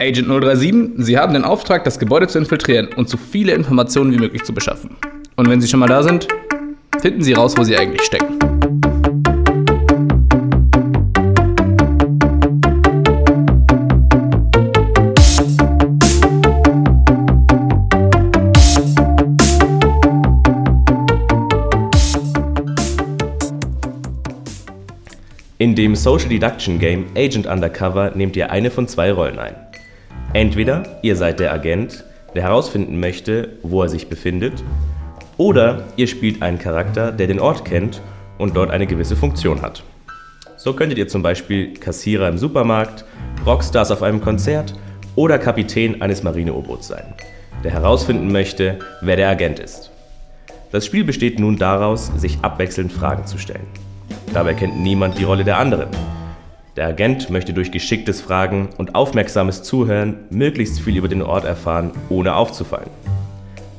Agent 037, Sie haben den Auftrag, das Gebäude zu infiltrieren und so viele Informationen wie möglich zu beschaffen. Und wenn Sie schon mal da sind, finden Sie raus, wo Sie eigentlich stecken. In dem Social Deduction Game Agent Undercover nehmt ihr eine von zwei Rollen ein. Entweder ihr seid der Agent, der herausfinden möchte, wo er sich befindet, oder ihr spielt einen Charakter, der den Ort kennt und dort eine gewisse Funktion hat. So könntet ihr zum Beispiel Kassierer im Supermarkt, Rockstars auf einem Konzert oder Kapitän eines Marine-U-Boots sein, der herausfinden möchte, wer der Agent ist. Das Spiel besteht nun daraus, sich abwechselnd Fragen zu stellen. Dabei kennt niemand die Rolle der anderen. Der Agent möchte durch geschicktes Fragen und aufmerksames Zuhören möglichst viel über den Ort erfahren, ohne aufzufallen.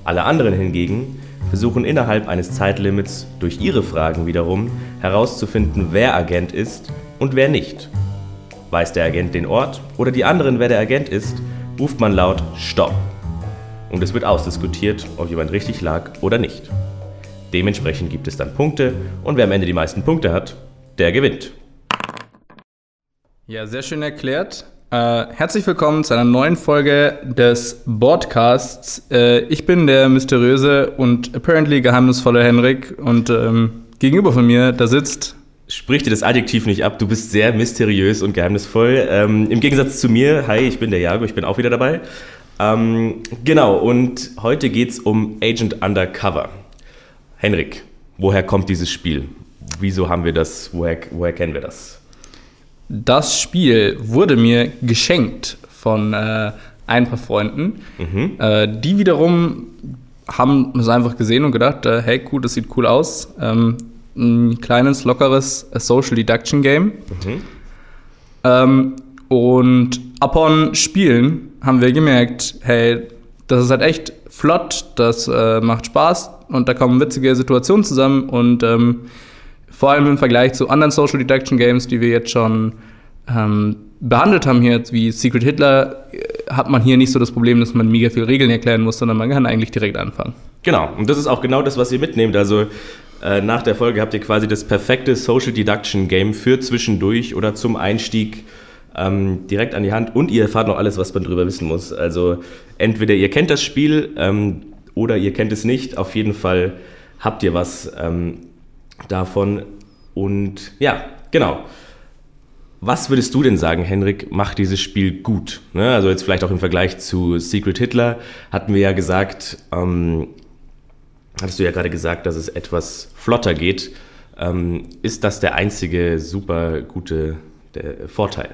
Alle anderen hingegen versuchen innerhalb eines Zeitlimits durch ihre Fragen wiederum herauszufinden, wer Agent ist und wer nicht. Weiß der Agent den Ort oder die anderen, wer der Agent ist, ruft man laut Stopp. Und es wird ausdiskutiert, ob jemand richtig lag oder nicht. Dementsprechend gibt es dann Punkte und wer am Ende die meisten Punkte hat, der gewinnt. Ja, sehr schön erklärt. Äh, herzlich willkommen zu einer neuen Folge des Broadcasts. Äh, ich bin der mysteriöse und apparently geheimnisvolle Henrik und ähm, gegenüber von mir, da sitzt. Sprich dir das Adjektiv nicht ab, du bist sehr mysteriös und geheimnisvoll. Ähm, Im Gegensatz zu mir, hi, ich bin der Jago, ich bin auch wieder dabei. Ähm, genau, und heute geht es um Agent Undercover. Henrik, woher kommt dieses Spiel? Wieso haben wir das? Woher, woher kennen wir das? Das Spiel wurde mir geschenkt von äh, ein paar Freunden. Mhm. Äh, die wiederum haben es einfach gesehen und gedacht, äh, hey, cool, das sieht cool aus. Ähm, ein kleines, lockeres Social Deduction Game. Mhm. Ähm, und upon Spielen haben wir gemerkt, hey, das ist halt echt flott, das äh, macht Spaß und da kommen witzige Situationen zusammen und ähm, vor allem im Vergleich zu anderen Social Deduction Games, die wir jetzt schon ähm, behandelt haben, hier wie Secret Hitler, äh, hat man hier nicht so das Problem, dass man mega viel Regeln erklären muss, sondern man kann eigentlich direkt anfangen. Genau, und das ist auch genau das, was ihr mitnehmt. Also äh, nach der Folge habt ihr quasi das perfekte Social Deduction Game für zwischendurch oder zum Einstieg ähm, direkt an die Hand und ihr erfahrt noch alles, was man darüber wissen muss. Also entweder ihr kennt das Spiel ähm, oder ihr kennt es nicht. Auf jeden Fall habt ihr was ähm, davon. Und ja, genau. Was würdest du denn sagen, Henrik, macht dieses Spiel gut? Ne? Also jetzt vielleicht auch im Vergleich zu Secret Hitler hatten wir ja gesagt, ähm, hattest du ja gerade gesagt, dass es etwas flotter geht. Ähm, ist das der einzige super gute Vorteil?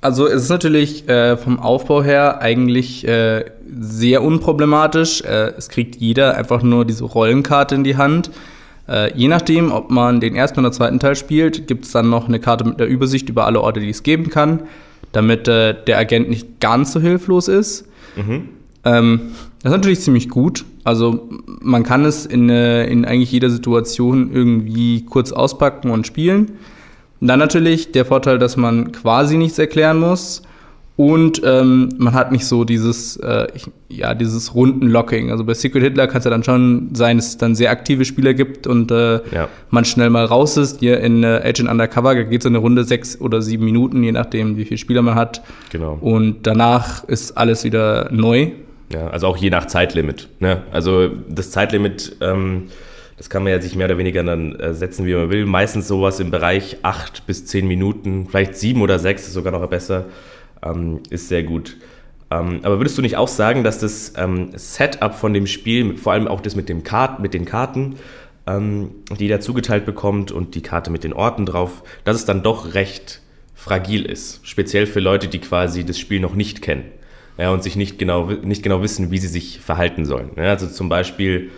Also es ist natürlich äh, vom Aufbau her eigentlich äh, sehr unproblematisch. Äh, es kriegt jeder einfach nur diese Rollenkarte in die Hand. Äh, je nachdem, ob man den ersten oder zweiten Teil spielt, gibt es dann noch eine Karte mit der Übersicht über alle Orte, die es geben kann, damit äh, der Agent nicht ganz so hilflos ist. Mhm. Ähm, das ist natürlich ziemlich gut. Also man kann es in, äh, in eigentlich jeder Situation irgendwie kurz auspacken und spielen. Und dann natürlich der Vorteil, dass man quasi nichts erklären muss. Und ähm, man hat nicht so dieses, äh, ja, dieses Rundenlocking. Also bei Secret Hitler kann es ja dann schon sein, dass es dann sehr aktive Spieler gibt und äh, ja. man schnell mal raus ist. Hier in äh, Agent Undercover geht so eine Runde sechs oder sieben Minuten, je nachdem, wie viele Spieler man hat. Genau. Und danach ist alles wieder neu. Ja, also auch je nach Zeitlimit. Ne? Also das Zeitlimit, ähm, das kann man ja sich mehr oder weniger dann äh, setzen, wie man will. Meistens sowas im Bereich acht bis zehn Minuten, vielleicht sieben oder sechs ist sogar noch besser ähm, ist sehr gut. Ähm, aber würdest du nicht auch sagen, dass das ähm, Setup von dem Spiel, vor allem auch das mit, dem Kart, mit den Karten, ähm, die jeder zugeteilt bekommt und die Karte mit den Orten drauf, dass es dann doch recht fragil ist? Speziell für Leute, die quasi das Spiel noch nicht kennen ja, und sich nicht genau, nicht genau wissen, wie sie sich verhalten sollen. Ja, also zum Beispiel,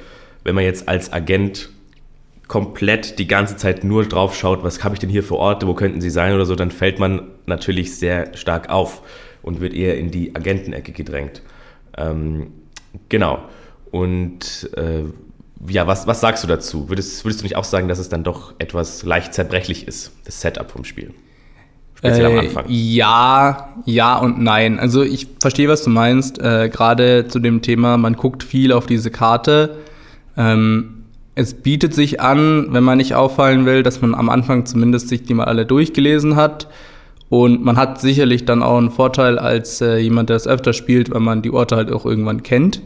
wenn man jetzt als Agent komplett die ganze Zeit nur drauf schaut, was habe ich denn hier für Orte, wo könnten sie sein oder so, dann fällt man natürlich sehr stark auf und wird eher in die Agentenecke gedrängt. Ähm, genau. Und äh, ja, was, was sagst du dazu? Würdest, würdest du nicht auch sagen, dass es dann doch etwas leicht zerbrechlich ist, das Setup vom Spiel? Speziell äh, am Anfang. Ja, ja und nein. Also ich verstehe, was du meinst. Äh, Gerade zu dem Thema, man guckt viel auf diese Karte. Ähm, es bietet sich an, wenn man nicht auffallen will, dass man am Anfang zumindest sich die mal alle durchgelesen hat. Und man hat sicherlich dann auch einen Vorteil als äh, jemand, der es öfter spielt, weil man die Orte halt auch irgendwann kennt.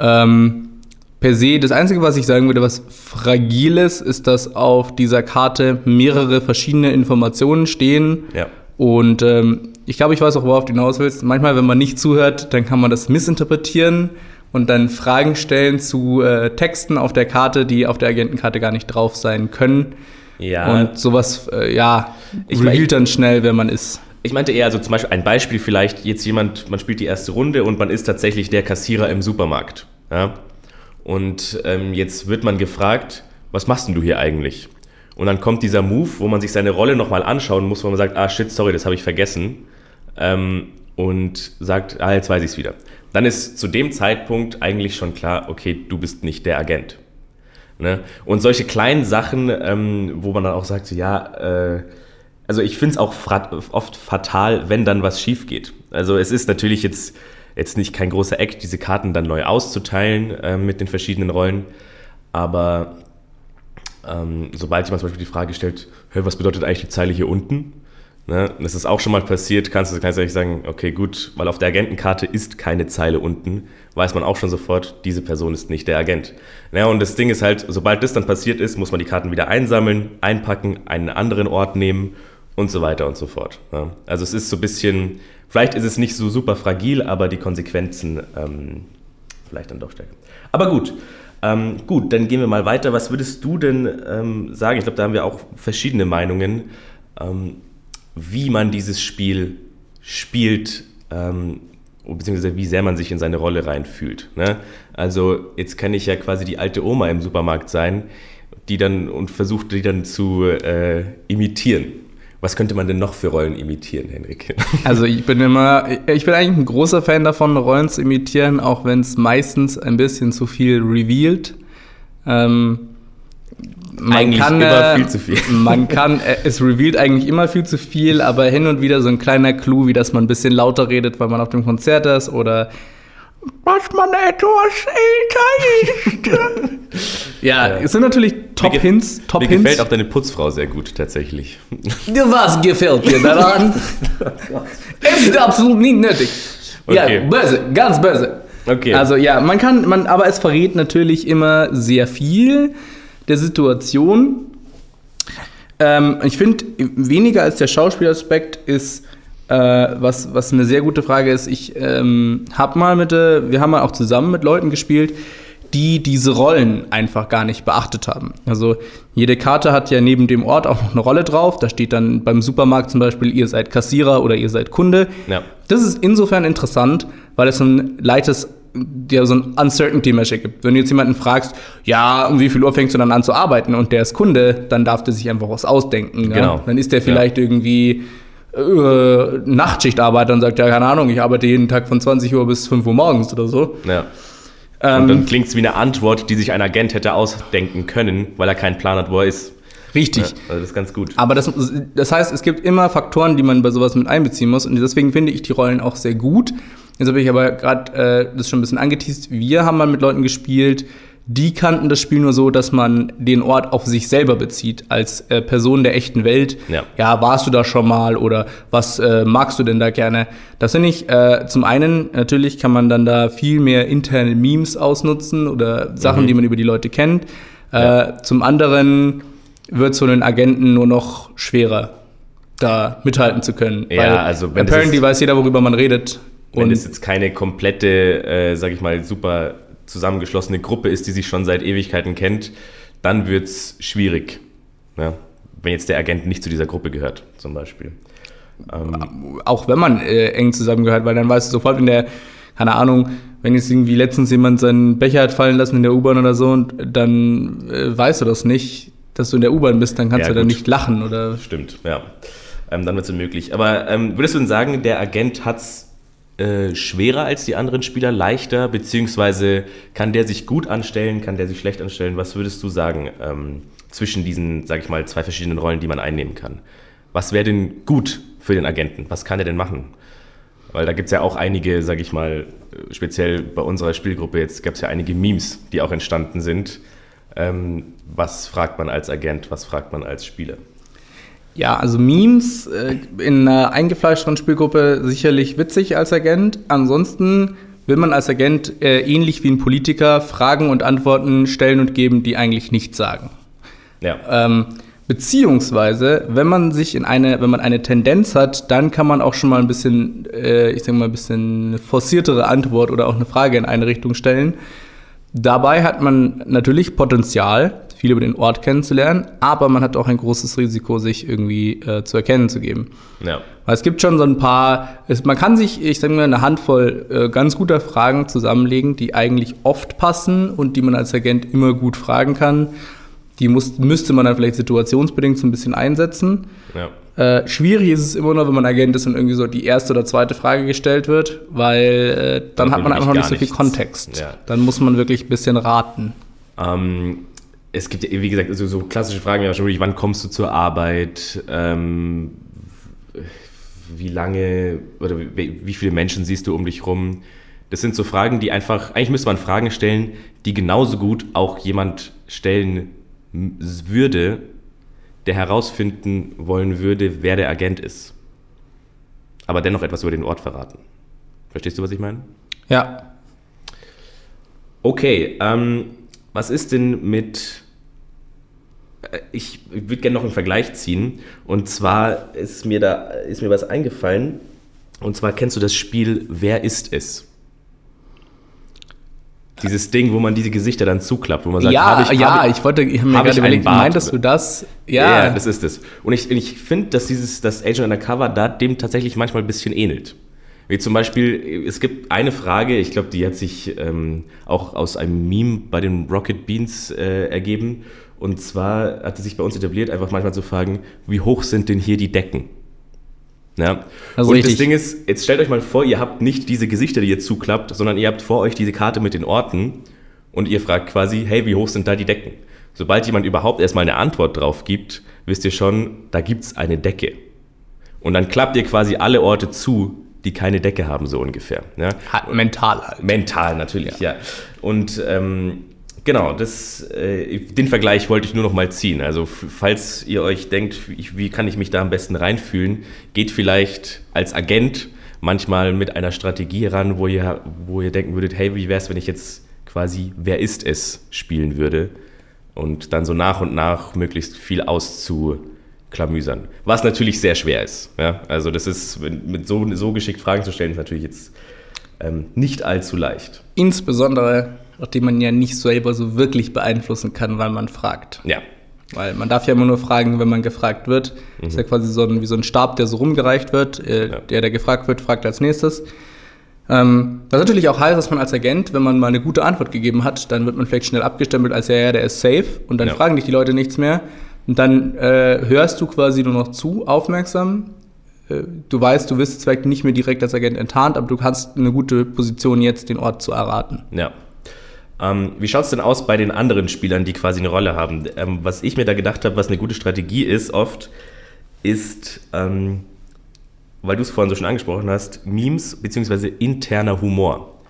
Ähm, per se, das Einzige, was ich sagen würde, was fragil ist, ist, dass auf dieser Karte mehrere verschiedene Informationen stehen. Ja. Und ähm, ich glaube, ich weiß auch, worauf du hinaus willst. Manchmal, wenn man nicht zuhört, dann kann man das missinterpretieren und dann Fragen stellen zu äh, Texten auf der Karte, die auf der Agentenkarte gar nicht drauf sein können. Ja. Und sowas, äh, ja, ich revealt dann schnell, wer man ist. Ich meinte eher, also zum Beispiel ein Beispiel vielleicht, jetzt jemand, man spielt die erste Runde und man ist tatsächlich der Kassierer im Supermarkt. Ja? Und ähm, jetzt wird man gefragt, was machst denn du hier eigentlich? Und dann kommt dieser Move, wo man sich seine Rolle nochmal anschauen muss, wo man sagt, ah shit, sorry, das habe ich vergessen. Ähm, und sagt, ah, jetzt weiß ich es wieder dann ist zu dem Zeitpunkt eigentlich schon klar, okay, du bist nicht der Agent. Ne? Und solche kleinen Sachen, ähm, wo man dann auch sagt, ja, äh, also ich finde es auch oft fatal, wenn dann was schief geht. Also es ist natürlich jetzt, jetzt nicht kein großer Act, diese Karten dann neu auszuteilen äh, mit den verschiedenen Rollen, aber ähm, sobald jemand zum Beispiel die Frage stellt, was bedeutet eigentlich die Zeile hier unten? Ne? Das ist auch schon mal passiert, kannst du kannst sagen, okay, gut, weil auf der Agentenkarte ist keine Zeile unten, weiß man auch schon sofort, diese Person ist nicht der Agent. Ja, und das Ding ist halt, sobald das dann passiert ist, muss man die Karten wieder einsammeln, einpacken, einen anderen Ort nehmen und so weiter und so fort. Ja? Also es ist so ein bisschen, vielleicht ist es nicht so super fragil, aber die Konsequenzen ähm, vielleicht dann doch stärker. Aber gut, ähm, gut, dann gehen wir mal weiter. Was würdest du denn ähm, sagen? Ich glaube, da haben wir auch verschiedene Meinungen. Ähm, wie man dieses Spiel spielt, ähm, beziehungsweise wie sehr man sich in seine Rolle reinfühlt. Ne? Also jetzt kann ich ja quasi die alte Oma im Supermarkt sein, die dann und versucht, die dann zu äh, imitieren. Was könnte man denn noch für Rollen imitieren, Henrik? Also ich bin immer, ich bin eigentlich ein großer Fan davon, Rollen zu imitieren, auch wenn es meistens ein bisschen zu viel revealed. Ähm, man eigentlich kann, immer viel zu viel. Man kann, äh, es revealed eigentlich immer viel zu viel, aber hin und wieder so ein kleiner Clou, wie dass man ein bisschen lauter redet, weil man auf dem Konzert ist oder was man etwas älter ist. ja, ja, es sind natürlich Top-Hints. Top mir gefällt auch deine Putzfrau sehr gut, tatsächlich. Was gefällt dir daran? es ist absolut nicht nötig. Okay. Ja, böse, ganz böse. Okay. Also ja, man kann, man, aber es verrät natürlich immer sehr viel der Situation. Ähm, ich finde, weniger als der Schauspielaspekt ist, äh, was, was eine sehr gute Frage ist. Ich ähm, habe mal mit, äh, wir haben mal auch zusammen mit Leuten gespielt, die diese Rollen einfach gar nicht beachtet haben. Also jede Karte hat ja neben dem Ort auch noch eine Rolle drauf. Da steht dann beim Supermarkt zum Beispiel, ihr seid Kassierer oder ihr seid Kunde. Ja. Das ist insofern interessant, weil es ein leichtes dir so ein Uncertainty-Measure gibt. Wenn du jetzt jemanden fragst, ja, um wie viel Uhr fängst du dann an zu arbeiten und der ist Kunde, dann darf der sich einfach was ausdenken. Genau. Ja? Dann ist der vielleicht ja. irgendwie äh, Nachtschichtarbeiter und sagt, ja, keine Ahnung, ich arbeite jeden Tag von 20 Uhr bis 5 Uhr morgens oder so. Ja. Ähm, und dann klingt es wie eine Antwort, die sich ein Agent hätte ausdenken können, weil er keinen Plan hat, wo er ist. Richtig. Ja, also das ist ganz gut. Aber das, das heißt, es gibt immer Faktoren, die man bei sowas mit einbeziehen muss. Und deswegen finde ich die Rollen auch sehr gut. Jetzt habe ich aber gerade äh, das schon ein bisschen angeteased. Wir haben mal mit Leuten gespielt, die kannten das Spiel nur so, dass man den Ort auf sich selber bezieht, als äh, Person der echten Welt. Ja. ja. warst du da schon mal oder was äh, magst du denn da gerne? Das finde ich, äh, zum einen, natürlich kann man dann da viel mehr interne Memes ausnutzen oder Sachen, mhm. die man über die Leute kennt. Äh, ja. Zum anderen wird so einen Agenten nur noch schwerer, da mithalten zu können. Ja, also wenn apparently weiß jeder, worüber man redet. Wenn es jetzt keine komplette, äh, sag ich mal, super zusammengeschlossene Gruppe ist, die sich schon seit Ewigkeiten kennt, dann wird es schwierig. Ja? Wenn jetzt der Agent nicht zu dieser Gruppe gehört, zum Beispiel. Ähm, Auch wenn man äh, eng zusammengehört, weil dann weißt du sofort, wenn der, keine Ahnung, wenn jetzt irgendwie letztens jemand seinen Becher hat fallen lassen in der U-Bahn oder so, und dann äh, weißt du das nicht, dass du in der U-Bahn bist, dann kannst ja, du da nicht lachen oder. Stimmt, ja. Ähm, dann wird es unmöglich. Aber ähm, würdest du denn sagen, der Agent hat es äh, schwerer als die anderen Spieler, leichter, beziehungsweise kann der sich gut anstellen, kann der sich schlecht anstellen? Was würdest du sagen ähm, zwischen diesen, sag ich mal, zwei verschiedenen Rollen, die man einnehmen kann? was wäre denn gut für den Agenten? Was kann er denn machen? Weil da gibt es ja auch einige, sage ich mal, speziell bei unserer Spielgruppe jetzt gab es ja einige Memes, die auch entstanden sind. Ähm, was fragt man als Agent, was fragt man als Spieler? Ja, also Memes äh, in einer eingefleischten Spielgruppe sicherlich witzig als Agent. Ansonsten will man als Agent äh, ähnlich wie ein Politiker Fragen und Antworten stellen und geben, die eigentlich nichts sagen. Ja. Ähm, beziehungsweise, wenn man sich in eine, wenn man eine Tendenz hat, dann kann man auch schon mal ein bisschen, äh, ich sag mal, ein bisschen eine forciertere Antwort oder auch eine Frage in eine Richtung stellen. Dabei hat man natürlich Potenzial, viel über den Ort kennenzulernen, aber man hat auch ein großes Risiko, sich irgendwie äh, zu erkennen zu geben. Ja. Weil es gibt schon so ein paar, es, man kann sich, ich sage mal, eine Handvoll äh, ganz guter Fragen zusammenlegen, die eigentlich oft passen und die man als Agent immer gut fragen kann. Die muss, müsste man dann vielleicht situationsbedingt so ein bisschen einsetzen. Ja. Äh, schwierig ist es immer nur, wenn man Agent ist und irgendwie so die erste oder zweite Frage gestellt wird, weil äh, dann hat man einfach noch nicht so viel nichts. Kontext. Ja. Dann muss man wirklich ein bisschen raten. Ähm, es gibt ja, wie gesagt, also so klassische Fragen ja schon wann kommst du zur Arbeit? Ähm, wie lange oder wie, viele Menschen siehst du um dich rum? Das sind so Fragen, die einfach, eigentlich müsste man Fragen stellen, die genauso gut auch jemand stellen würde, der herausfinden wollen würde, wer der Agent ist. Aber dennoch etwas über den Ort verraten. Verstehst du, was ich meine? Ja, Okay, ähm, was ist denn mit. Ich würde gerne noch einen Vergleich ziehen. Und zwar ist mir da ist mir was eingefallen. Und zwar kennst du das Spiel Wer ist es? Dieses Ding, wo man diese Gesichter dann zuklappt, wo man sagt, ja, hab ich, ja, hab ich, wollte, ich habe mir gerade ich überlegt, meintest du das? ja. Ja, das ist es. Und ich, ich finde, dass dieses, das Agent Undercover da dem tatsächlich manchmal ein bisschen ähnelt. Wie zum Beispiel, es gibt eine Frage, ich glaube, die hat sich ähm, auch aus einem Meme bei den Rocket Beans äh, ergeben. Und zwar hatte sich bei uns etabliert, einfach manchmal zu fragen, wie hoch sind denn hier die Decken? Ja. Also und richtig. das Ding ist, jetzt stellt euch mal vor, ihr habt nicht diese Gesichter, die ihr zuklappt, sondern ihr habt vor euch diese Karte mit den Orten und ihr fragt quasi, hey, wie hoch sind da die Decken? Sobald jemand überhaupt erstmal eine Antwort drauf gibt, wisst ihr schon, da gibt's eine Decke. Und dann klappt ihr quasi alle Orte zu, die keine Decke haben, so ungefähr. Ja? Hat mental halt. Mental natürlich, ja. Und ähm, genau, das, äh, den Vergleich wollte ich nur noch mal ziehen. Also falls ihr euch denkt, wie, wie kann ich mich da am besten reinfühlen, geht vielleicht als Agent manchmal mit einer Strategie ran, wo ihr, wo ihr denken würdet, hey, wie wäre es, wenn ich jetzt quasi Wer ist es spielen würde und dann so nach und nach möglichst viel auszuklamüsern. Was natürlich sehr schwer ist. Ja? Also das ist, mit so, so geschickt Fragen zu stellen, ist natürlich jetzt ähm, nicht allzu leicht. Insbesondere, nachdem man ja nicht selber so wirklich beeinflussen kann, wann man fragt. Ja, Weil man darf ja immer nur fragen, wenn man gefragt wird. Das ist ja quasi so ein, wie so ein Stab, der so rumgereicht wird. Äh, Ja. Der, der gefragt wird, fragt als nächstes. Ähm, was natürlich auch heißt, dass man als Agent, wenn man mal eine gute Antwort gegeben hat, dann wird man vielleicht schnell abgestempelt als ja, ja, der ist safe und dann Ja. fragen dich die Leute nichts mehr. Und dann äh, hörst du quasi nur noch zu, aufmerksam. Äh, du weißt, du wirst vielleicht nicht mehr direkt als Agent enttarnt, aber du hast eine gute Position jetzt, den Ort zu erraten. ja. Ähm, wie schaut es denn aus bei den anderen Spielern, die quasi eine Rolle haben? Ähm, was ich mir da gedacht habe, was eine gute Strategie ist, oft, ist, ähm, weil du es vorhin so schon angesprochen hast, Memes bzw. interner Humor.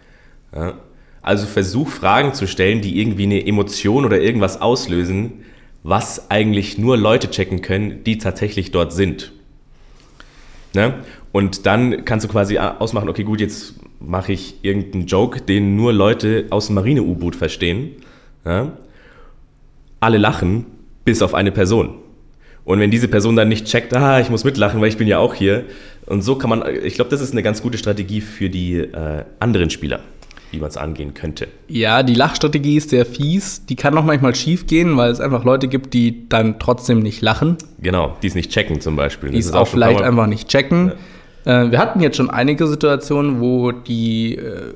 Ja? Also versuch Fragen zu stellen, die irgendwie eine Emotion oder irgendwas auslösen, was eigentlich nur Leute checken können, die tatsächlich dort sind. Ne? Und dann kannst du quasi ausmachen, okay, gut, jetzt mache ich irgendeinen Joke, den nur Leute aus dem Marine-U-Boot verstehen. Ja? Alle lachen, bis auf eine Person. Und wenn diese Person dann nicht checkt, ah, ich muss mitlachen, weil ich bin ja auch hier. Und so kann man, ich glaube, das ist eine ganz gute Strategie für die äh, anderen Spieler, wie man es angehen könnte. Ja, die Lachstrategie ist sehr fies. Die kann auch manchmal schief gehen, weil es einfach Leute gibt, die dann trotzdem nicht lachen, Genau, die es nicht checken zum Beispiel. die es ist auch paar vielleicht einfach nicht checken. Äh, wir hatten jetzt schon einige Situationen, wo die äh,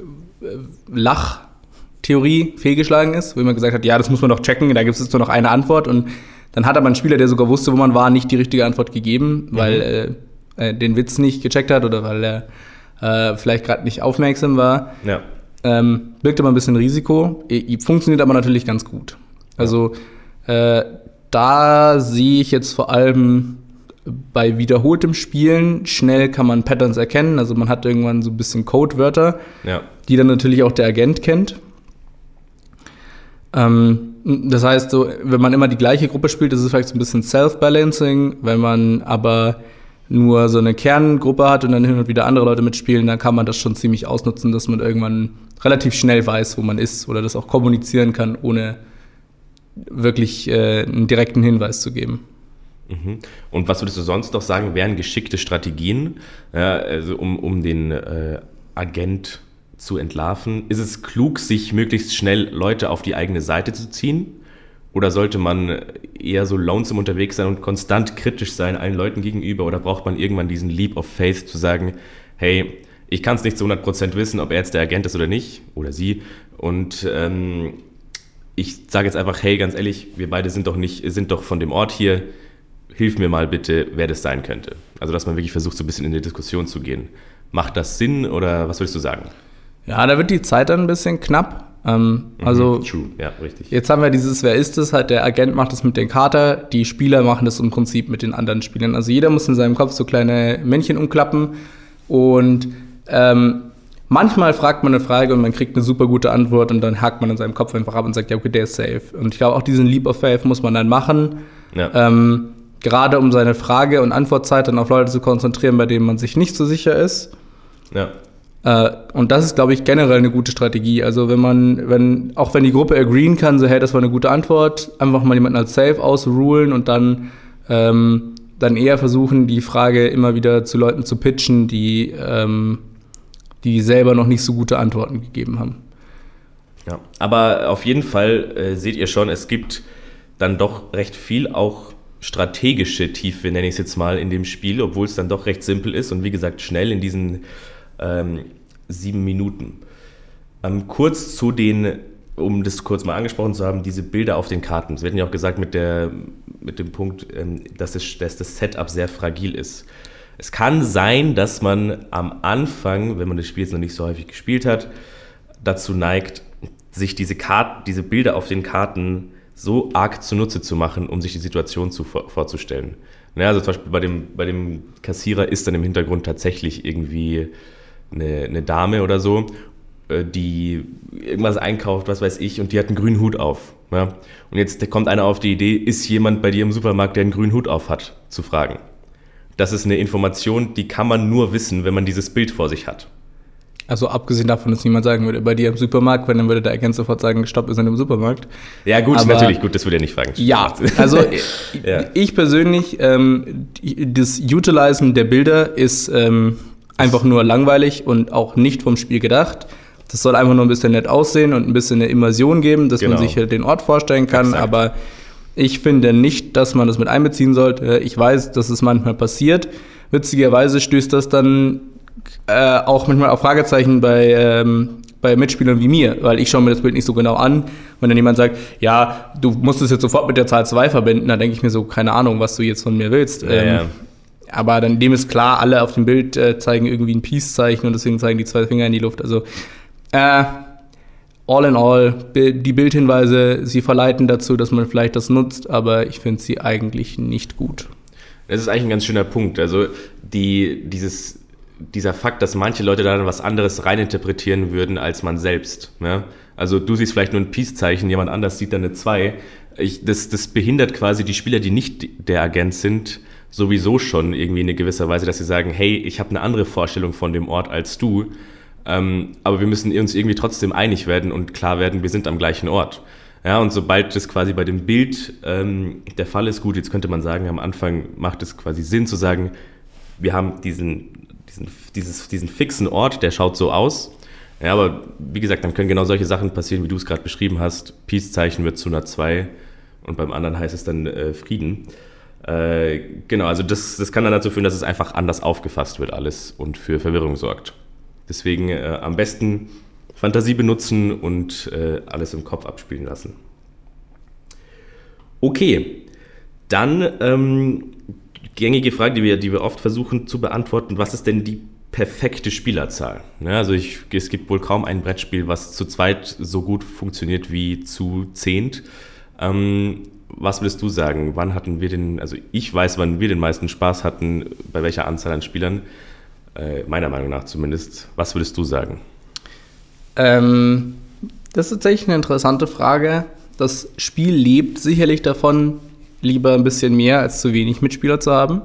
Lachtheorie fehlgeschlagen ist, wo jemand gesagt hat, ja, das muss man doch checken, da gibt es nur noch eine Antwort. Und dann hat aber ein Spieler, der sogar wusste, wo man war, nicht die richtige Antwort gegeben, weil äh, äh, den Witz nicht gecheckt hat oder weil er vielleicht gerade nicht aufmerksam war. Ja, Ähm, birgt aber ein bisschen Risiko, funktioniert aber natürlich ganz gut. Also da sehe ich jetzt vor allem bei wiederholtem Spielen schnell kann man Patterns erkennen. Also man hat irgendwann so ein bisschen Codewörter, Ja. die dann natürlich auch der Agent kennt. Ähm, das heißt, so, wenn man immer die gleiche Gruppe spielt, ist es vielleicht so ein bisschen Self-Balancing. Wenn man aber nur so eine Kerngruppe hat und dann hin und wieder andere Leute mitspielen, dann kann man das schon ziemlich ausnutzen, dass man irgendwann relativ schnell weiß, wo man ist oder das auch kommunizieren kann, ohne wirklich äh, einen direkten Hinweis zu geben. Mhm. Und was würdest du sonst noch sagen, wären geschickte Strategien, ja, also um, um den äh, Agent zu entlarven? Ist es klug, sich möglichst schnell Leute auf die eigene Seite zu ziehen? Oder sollte man eher so lonesome unterwegs sein und konstant kritisch sein allen Leuten gegenüber? Oder braucht man irgendwann diesen Leap of Faith zu sagen, hey, ich kann es nicht zu 100% wissen, ob er jetzt der Agent ist oder nicht, oder sie. Und ähm, ich sage jetzt einfach, hey, ganz ehrlich, wir beide sind doch nicht, sind doch von dem Ort hier. Hilf mir mal bitte, wer das sein könnte. Also, dass man wirklich versucht, so ein bisschen in die Diskussion zu gehen. Macht das Sinn oder was würdest du sagen? Ja, da wird die Zeit dann ein bisschen knapp. Ähm, also Mhm, True, ja, richtig. Jetzt haben wir dieses, wer ist es? Halt der Agent macht es mit den Kater, die Spieler machen das im Prinzip mit den anderen Spielern. Also jeder muss in seinem Kopf so kleine Männchen umklappen und ähm, manchmal fragt man eine Frage und man kriegt eine super gute Antwort und dann hakt man in seinem Kopf einfach ab und sagt, ja, okay, der ist safe. Und ich glaube, auch diesen Leap of Faith muss man dann machen, Ja. ähm, gerade um seine Frage- und Antwortzeit dann auf Leute zu konzentrieren, bei denen man sich nicht so sicher ist. ja. Äh, und das ist, glaube ich, generell eine gute Strategie. Also wenn man, wenn, auch wenn die Gruppe agreeen kann, so hey, das war eine gute Antwort, einfach mal jemanden als safe ausrulen und dann, ähm, dann eher versuchen, die Frage immer wieder zu Leuten zu pitchen, die, ähm, die selber noch nicht so gute Antworten gegeben haben. Ja, aber auf jeden Fall äh, seht ihr schon, es gibt dann doch recht viel auch strategische Tiefe, nenne ich es jetzt mal, in dem Spiel, obwohl es dann doch recht simpel ist und wie gesagt schnell in diesen ähm, sieben Minuten. Ähm, kurz zu den, um das kurz mal angesprochen zu haben, diese Bilder auf den Karten. Es wird ja auch gesagt mit, der, mit dem Punkt, ähm, dass, es, dass das Setup sehr fragil ist. Es kann sein, dass man am Anfang, wenn man das Spiel jetzt noch nicht so häufig gespielt hat, dazu neigt, sich diese Karten, diese Bilder auf den Karten so arg zunutze zu machen, um sich die Situation zu, vor, vorzustellen. Ja, also zum Beispiel bei dem, bei dem Kassierer ist dann im Hintergrund tatsächlich irgendwie eine, eine Dame oder so, äh, die irgendwas einkauft, was weiß ich, und die hat einen grünen Hut auf. Ja? Und jetzt kommt einer auf die Idee, ist jemand bei dir im Supermarkt, der einen grünen Hut auf hat, zu fragen. Das ist eine Information, die kann man nur wissen, wenn man dieses Bild vor sich hat. Also abgesehen davon, dass niemand sagen würde, bei dir im Supermarkt, wenn dann würde der Agent sofort sagen, stopp, wir sind im Supermarkt. Ja, gut, Aber- natürlich, gut, das würde er nicht fragen. Ja, also Ja. ich persönlich, ähm, das Utilisen der Bilder ist ähm, einfach nur langweilig und auch nicht vom Spiel gedacht. Das soll einfach nur ein bisschen nett aussehen und ein bisschen eine Immersion geben, dass man Genau. sich hier den Ort vorstellen kann. Exakt. Aber ich finde nicht, dass man das mit einbeziehen sollte. Ich weiß, dass es manchmal passiert. Witzigerweise stößt das dann äh, auch manchmal auf Fragezeichen bei, ähm, bei Mitspielern wie mir, weil ich schaue mir das Bild nicht so genau an. Wenn dann jemand sagt, ja, du musst es jetzt sofort mit der Zahl 2 verbinden, dann denke ich mir so, keine Ahnung, was du jetzt von mir willst. Ja, ähm, ja. Aber dann dem ist klar, alle auf dem Bild äh, zeigen irgendwie ein Peace-Zeichen und deswegen zeigen die zwei Finger in die Luft. Also äh, all in all, die Bildhinweise, sie verleiten dazu, dass man vielleicht das nutzt, aber ich finde sie eigentlich nicht gut. Das ist eigentlich ein ganz schöner Punkt. Also die, dieses, dieser Fakt, dass manche Leute da dann was anderes reininterpretieren würden als man selbst. Ne? Also du siehst vielleicht nur ein Peace-Zeichen, jemand anders sieht dann eine 2. Ich, das, das behindert quasi die Spieler, die nicht der Agent sind, sowieso schon irgendwie in gewisser Weise, dass sie sagen, hey, ich habe eine andere Vorstellung von dem Ort als du. Ähm, aber wir müssen uns irgendwie trotzdem einig werden und klar werden, wir sind am gleichen Ort. Ja, und sobald das quasi bei dem Bild ähm, der Fall ist, gut, jetzt könnte man sagen, am Anfang macht es quasi Sinn zu sagen, wir haben diesen, diesen, dieses, diesen fixen Ort, der schaut so aus. Ja, aber wie gesagt, dann können genau solche Sachen passieren, wie du es gerade beschrieben hast. Peace-Zeichen wird zu einer 2 und beim anderen heißt es dann äh, Frieden. Äh, genau, also das, das kann dann dazu führen, dass es einfach anders aufgefasst wird alles und für Verwirrung sorgt. Deswegen äh, am besten Fantasie benutzen und äh, alles im Kopf abspielen lassen. Okay, dann ähm, gängige Frage, die wir, die wir oft versuchen zu beantworten. Was ist denn die perfekte Spielerzahl? Ja, also ich, es gibt wohl kaum ein Brettspiel, was zu zweit so gut funktioniert wie zu zehnt. Ähm, was würdest du sagen? Wann hatten wir den, also ich weiß, wann wir den meisten Spaß hatten, bei welcher Anzahl an Spielern, äh, meiner Meinung nach zumindest. Was würdest du sagen? Ähm, das ist tatsächlich eine interessante Frage. Das Spiel lebt sicherlich davon, lieber ein bisschen mehr als zu wenig Mitspieler zu haben.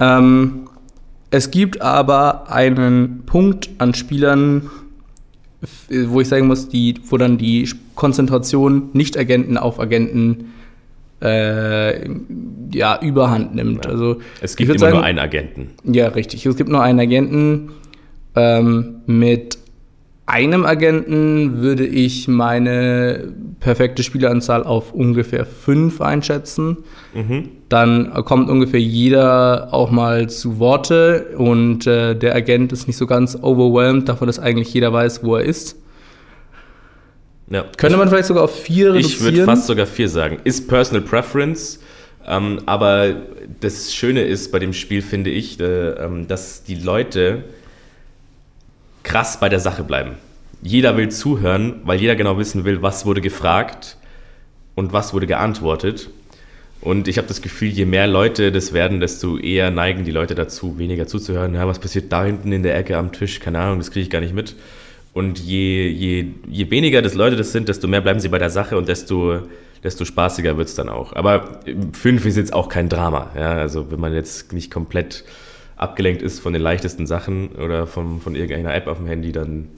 Ähm, es gibt aber einen Punkt an Spielern, wo ich sagen muss, die, wo dann die Konzentration Nicht-Agenten auf Agenten äh, ja, überhand nimmt. Ja. Also, es gibt immer sagen, nur einen Agenten. Ja, richtig. Es gibt nur einen Agenten ähm, mit einem Agenten würde ich meine perfekte Spieleranzahl auf ungefähr fünf einschätzen. Mhm. Dann kommt ungefähr jeder auch mal zu Worte und äh, der Agent ist nicht so ganz overwhelmed davon, dass eigentlich jeder weiß, wo er ist. Ja. Könnte man vielleicht sogar auf vier reduzieren? Ich würde fast sogar vier sagen. Ist Personal Preference. Ähm, aber das Schöne ist bei dem Spiel, finde ich, äh, ähm, dass die Leute krass bei der Sache bleiben. Jeder will zuhören, weil jeder genau wissen will, was wurde gefragt und was wurde geantwortet. Und ich habe das Gefühl, je mehr Leute das werden, desto eher neigen die Leute dazu, weniger zuzuhören. Ja, was passiert da hinten in der Ecke am Tisch? Keine Ahnung, das kriege ich gar nicht mit. Und je, je, je weniger das Leute das sind, desto mehr bleiben sie bei der Sache und desto, desto spaßiger wird es dann auch. Aber fünf ist jetzt auch kein Drama. Ja? Also wenn man jetzt nicht komplett abgelenkt ist von den leichtesten Sachen oder von, von irgendeiner App auf dem Handy, dann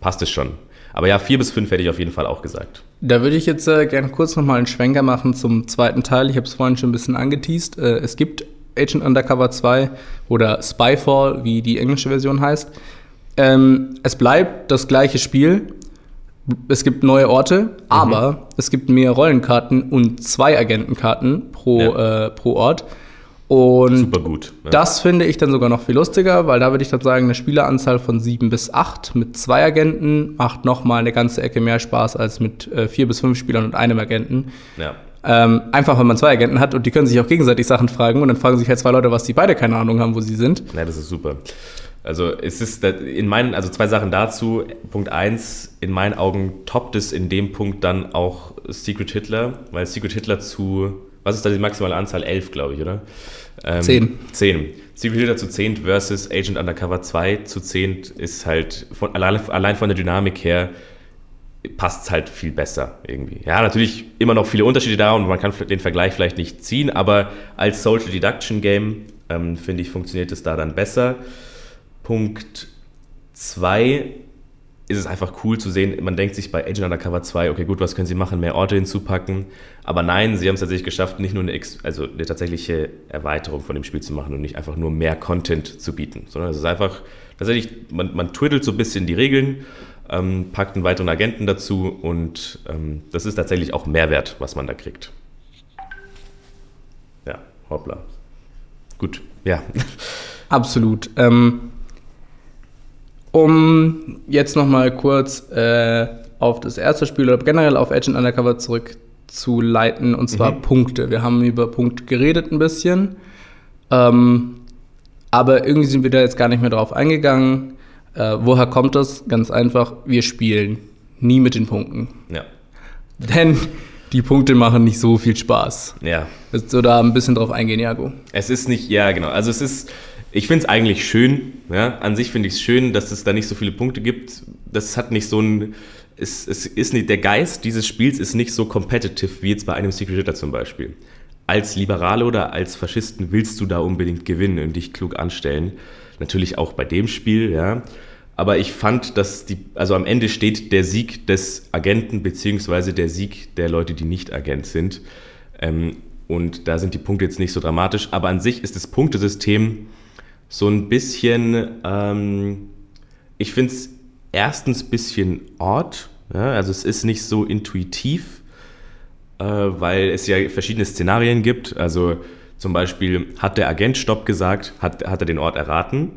passt es schon. Aber ja, vier bis fünf hätte ich auf jeden Fall auch gesagt. Da würde ich jetzt äh, gerne kurz nochmal einen Schwenker machen zum zweiten Teil. Ich habe es vorhin schon ein bisschen angeteased. Äh, es gibt Agent Undercover 2 oder Spyfall, wie die englische Version heißt. Ähm, es bleibt das gleiche Spiel. Es gibt neue Orte, mhm. aber es gibt mehr Rollenkarten und zwei Agentenkarten pro, ja. äh, pro Ort. Und Super gut. Ja. Das finde ich dann sogar noch viel lustiger, weil da würde ich dann sagen, eine Spieleranzahl von sieben bis acht mit zwei Agenten macht nochmal eine ganze Ecke mehr Spaß als mit äh, vier bis fünf Spielern und einem Agenten. Ja. Ähm, einfach, weil man zwei Agenten hat und die können sich auch gegenseitig Sachen fragen und dann fragen sich halt zwei Leute, was die beide keine Ahnung haben, wo sie sind. Ja, das ist super. Also es ist in meinen, also zwei Sachen dazu. Punkt eins, in meinen Augen toppt es in dem Punkt dann auch Secret Hitler, weil Secret Hitler zu, was ist da die maximale Anzahl? Elf, glaube ich, oder? Ähm, zehn. Zehn. Secret Hitler zu zehn versus Agent Undercover 2 zu zehn ist halt von, allein, allein von der Dynamik her passt es halt viel besser irgendwie. Ja, natürlich immer noch viele Unterschiede da und man kann den Vergleich vielleicht nicht ziehen, aber als Social Deduction Game ähm, finde ich, funktioniert es da dann besser. Punkt 2 ist es einfach cool zu sehen, man denkt sich bei Agent Undercover 2, okay, gut, was können sie machen, mehr Orte hinzupacken. Aber nein, sie haben es tatsächlich geschafft, nicht nur eine, also eine tatsächliche Erweiterung von dem Spiel zu machen und nicht einfach nur mehr Content zu bieten, sondern es ist einfach tatsächlich, man, man twiddelt so ein bisschen die Regeln, ähm, packt einen weiteren Agenten dazu und ähm, das ist tatsächlich auch Mehrwert, was man da kriegt. Ja, hoppla. Gut, ja. Absolut. Ähm um jetzt nochmal kurz äh, auf das erste Spiel oder generell auf Agent Undercover zurückzuleiten, und zwar mhm. Punkte. Wir haben über Punkte geredet ein bisschen, ähm, aber irgendwie sind wir da jetzt gar nicht mehr drauf eingegangen. Äh, woher kommt das? Ganz einfach, wir spielen nie mit den Punkten. Ja. Denn die Punkte machen nicht so viel Spaß. Ja. Willst du da ein bisschen drauf eingehen, Jago? Es ist nicht, ja, genau. Also es ist ich finde es eigentlich schön. Ja? An sich finde ich es schön, dass es da nicht so viele Punkte gibt. Das hat nicht so ein. Es, es ist nicht, der Geist dieses Spiels ist nicht so competitive wie jetzt bei einem Secret Hitler zum Beispiel. Als Liberale oder als Faschisten willst du da unbedingt gewinnen und dich klug anstellen. Natürlich auch bei dem Spiel, ja. Aber ich fand, dass die, also am Ende steht der Sieg des Agenten beziehungsweise der Sieg der Leute, die nicht Agent sind. Ähm, und da sind die Punkte jetzt nicht so dramatisch. Aber an sich ist das Punktesystem so ein bisschen, ähm, ich finde es erstens ein bisschen odd, ja? also es ist nicht so intuitiv, äh, weil es ja verschiedene Szenarien gibt. Also zum Beispiel hat der Agent Stopp gesagt, hat, hat er den Ort erraten,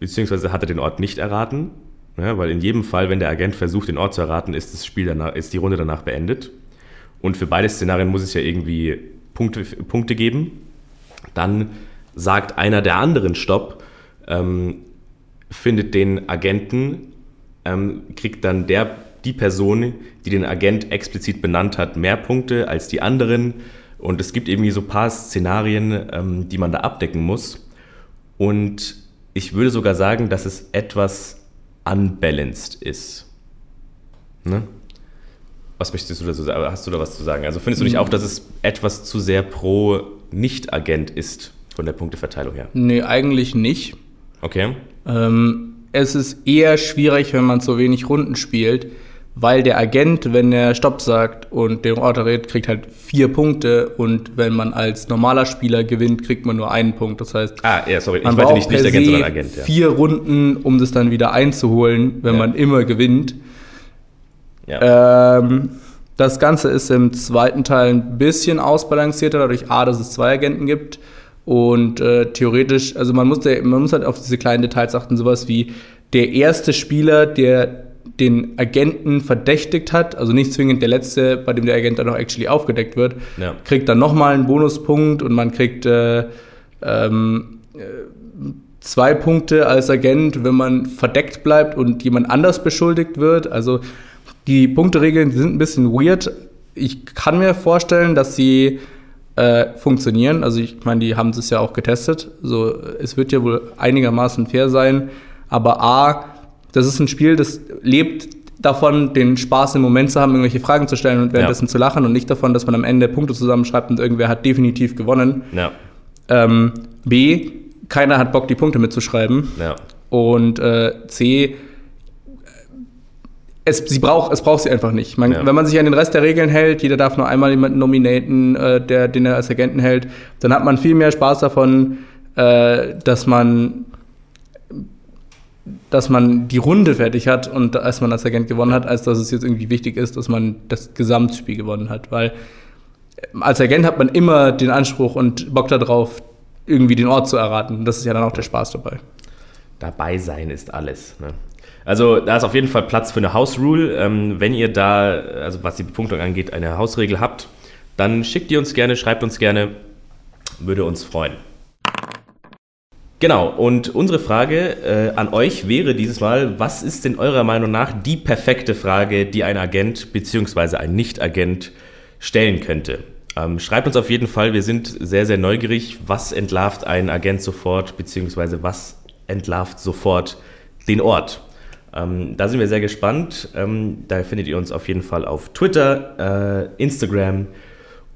beziehungsweise hat er den Ort nicht erraten. Ja, weil in jedem Fall, wenn der Agent versucht, den Ort zu erraten, ist das Spiel danach, ist die Runde danach beendet. Und für beide Szenarien muss es ja irgendwie Punkte, Punkte geben. Dann sagt einer der anderen Stopp, ähm, findet den Agenten, ähm, kriegt dann der die Person, die den Agent explizit benannt hat, mehr Punkte als die anderen. Und es gibt irgendwie so ein paar Szenarien, ähm, die man da abdecken muss. Und ich würde sogar sagen, dass es etwas unbalanced ist. Ne? Was möchtest du dazu sagen? Hast du da was zu sagen? Also findest du nicht auch, dass es etwas zu sehr pro Nicht-Agent ist von der Punkteverteilung her? Nee, eigentlich nicht. Okay. Ähm, es ist eher schwierig, wenn man so wenig Runden spielt, weil der Agent, wenn er Stopp sagt und den Ort errät, kriegt halt vier Punkte und wenn man als normaler Spieler gewinnt, kriegt man nur einen Punkt. Das heißt, Ah, ja, sorry, man ich braucht nicht, nicht Agent, sondern Agent. Ja. vier Runden, um das dann wieder einzuholen, wenn Ja. man immer gewinnt. Ja. Ähm, das Ganze ist im zweiten Teil ein bisschen ausbalancierter, dadurch A, dass es zwei Agenten gibt. Und äh, theoretisch, also man muss, der, man muss halt auf diese kleinen Details achten, sowas wie der erste Spieler, der den Agenten verdächtigt hat, also nicht zwingend der letzte, bei dem der Agent dann auch actually aufgedeckt wird, Ja. kriegt dann nochmal einen Bonuspunkt und man kriegt äh, ähm, äh, zwei Punkte als Agent, wenn man verdeckt bleibt und jemand anders beschuldigt wird. Also die Punkteregeln sind ein bisschen weird. Ich kann mir vorstellen, dass sie äh, funktionieren. Also ich meine, die haben es ja auch getestet. So, es wird ja wohl einigermaßen fair sein. Aber A, das ist ein Spiel, das lebt davon, den Spaß im Moment zu haben, irgendwelche Fragen zu stellen und währenddessen zu lachen und nicht davon, dass man am Ende Punkte zusammenschreibt und irgendwer hat definitiv gewonnen. Ja. Ähm, B, keiner hat Bock, die Punkte mitzuschreiben. Ja. Und äh, C, es, sie braucht, es braucht sie einfach nicht. Man, Ja. Wenn man sich an den Rest der Regeln hält, jeder darf nur einmal jemanden nominaten, äh, der, den er als Agenten hält, dann hat man viel mehr Spaß davon, äh, dass man dass man die Runde fertig hat und als man als Agent gewonnen hat, als dass es jetzt irgendwie wichtig ist, dass man das Gesamtspiel gewonnen hat. Weil als Agent hat man immer den Anspruch und Bock darauf, irgendwie den Ort zu erraten. Das ist ja dann auch der Spaß dabei. Dabei sein ist alles. Ne? Also da ist auf jeden Fall Platz für eine House Rule. Ähm, wenn ihr da, also was die Bepunktung angeht, eine Hausregel habt, dann schickt die uns gerne, schreibt uns gerne, würde uns freuen. Genau, und unsere Frage äh, an euch wäre dieses Mal, was ist denn eurer Meinung nach die perfekte Frage, die ein Agent bzw. ein Nicht-Agent stellen könnte? Ähm, schreibt uns auf jeden Fall, wir sind sehr, sehr neugierig, was entlarvt ein Agent sofort, beziehungsweise was entlarvt sofort den Ort. Ähm, da sind wir sehr gespannt. Ähm, da findet ihr uns auf jeden Fall auf Twitter, äh, Instagram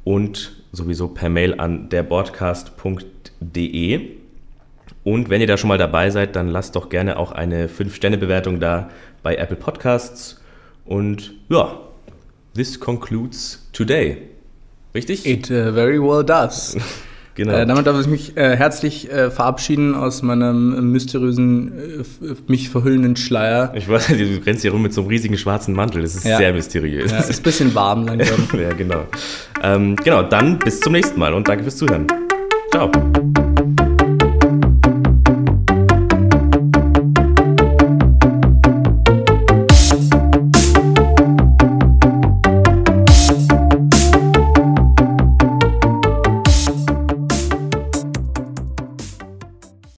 und sowieso per Mail an derboardcast.de. Und wenn ihr da schon mal dabei seid, dann lasst doch gerne auch eine 5-Sterne-Bewertung da bei Apple Podcasts. Und ja, this concludes today. Richtig? It uh, very well does. genau. Äh, damit darf ich mich äh, herzlich äh, verabschieden aus meinem mysteriösen, äh, mich verhüllenden Schleier. ich weiß, du rennst hier rum mit so einem riesigen schwarzen Mantel. Das ist Ja. sehr mysteriös. Ja, ist ein bisschen warm langsam. ja, genau. Ähm, genau, dann bis zum nächsten Mal und danke fürs Zuhören. Ciao.